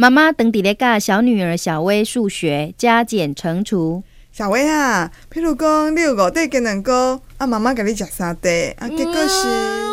妈妈等伫咧教小女儿小薇数学，加减乘除。小薇啊，譬如讲你有五对鸡蛋糕，啊妈妈给你食三对，啊结果是。